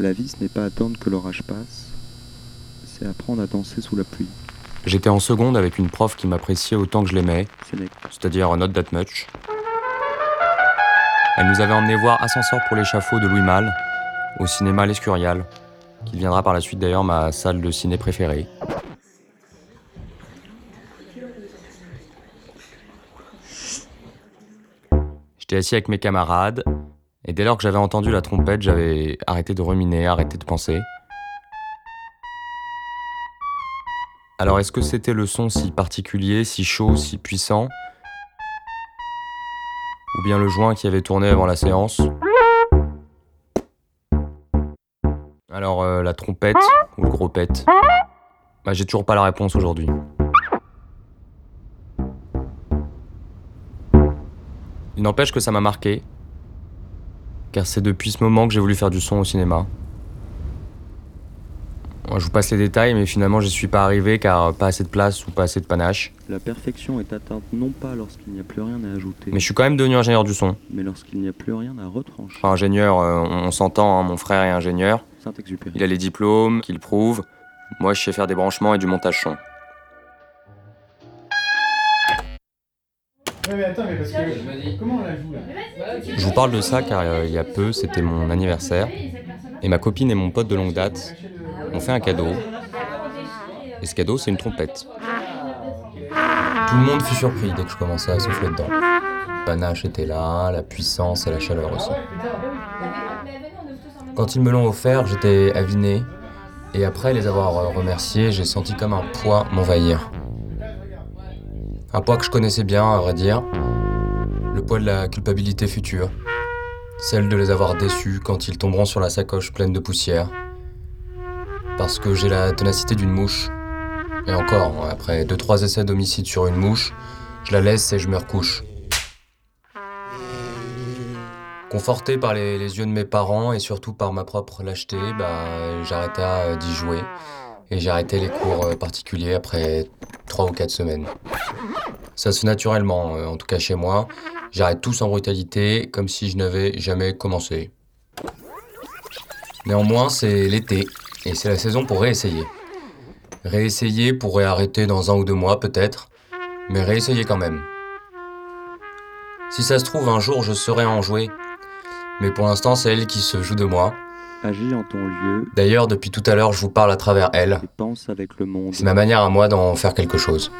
La vie, ce n'est pas attendre que l'orage passe, c'est apprendre à danser sous la pluie. J'étais en seconde avec une prof qui m'appréciait autant que je l'aimais, c'est-à-dire not that much. Elle nous avait emmené voir Ascenseur pour l'échafaud de Louis Malle, au cinéma L'Escurial, qui deviendra par la suite d'ailleurs ma salle de ciné préférée. J'étais assis avec mes camarades, et dès lors que j'avais entendu la trompette, j'avais arrêté de ruminer, arrêté de penser. Alors est-ce que c'était le son si particulier, si chaud, si puissant? Ou bien le joint qui avait tourné avant la séance? Alors euh, la trompette ou le gros pet? Bah j'ai toujours pas la réponse aujourd'hui. Il n'empêche que ça m'a marqué, car c'est depuis ce moment que j'ai voulu faire du son au cinéma. Je vous passe les détails, mais finalement, je suis pas arrivé car pas assez de place ou pas assez de panache. La perfection est atteinte non pas lorsqu'il n'y a plus rien à ajouter, Mais je suis quand même devenu ingénieur du son. mais lorsqu'il n'y a plus rien à retrancher. Enfin, ingénieur, euh, on, on s'entend, hein, mon frère est ingénieur. Saint-Exupéry. Il a les diplômes, qu'il prouve. Moi, je sais faire des branchements et du montage son. Ouais, mais attends, mais parce que. Comment on la joue là Je vous parle de ça car euh, il y a peu, c'était mon anniversaire. Et ma copine et mon pote de longue date m'ont fait un cadeau. Et ce cadeau, c'est une trompette. Tout le monde fut surpris dès que je commençais à souffler dedans. Le panache était là, la puissance et la chaleur aussi. Quand ils me l'ont offert, j'étais aviné. Et après les avoir euh, remerciés, j'ai senti comme un poids m'envahir. Un poids que je connaissais bien, à vrai dire. Le poids de la culpabilité future. Celle de les avoir déçus quand ils tomberont sur la sacoche pleine de poussière. Parce que j'ai la ténacité d'une mouche. Et encore, après deux trois essais d'homicide sur une mouche, je la laisse et je me recouche. Conforté par les, yeux de mes parents et surtout par ma propre lâcheté, bah, j'arrêtais euh, d'y jouer. Et j'ai arrêté les cours euh, particuliers après trois ou quatre semaines. Ça se fait naturellement, euh, en tout cas chez moi. J'arrête tout sans brutalité, comme si je n'avais jamais commencé. Néanmoins, c'est l'été, et c'est la saison pour réessayer. Réessayer pour réarrêter dans un ou deux mois peut-être, mais réessayer quand même. Si ça se trouve, un jour je saurai en jouer. Mais pour l'instant, c'est elle qui se joue de moi. Agis en ton lieu D'ailleurs, depuis tout à l'heure, je vous parle à travers elle. et pense avec le monde. C'est ma manière à moi d'en faire quelque chose.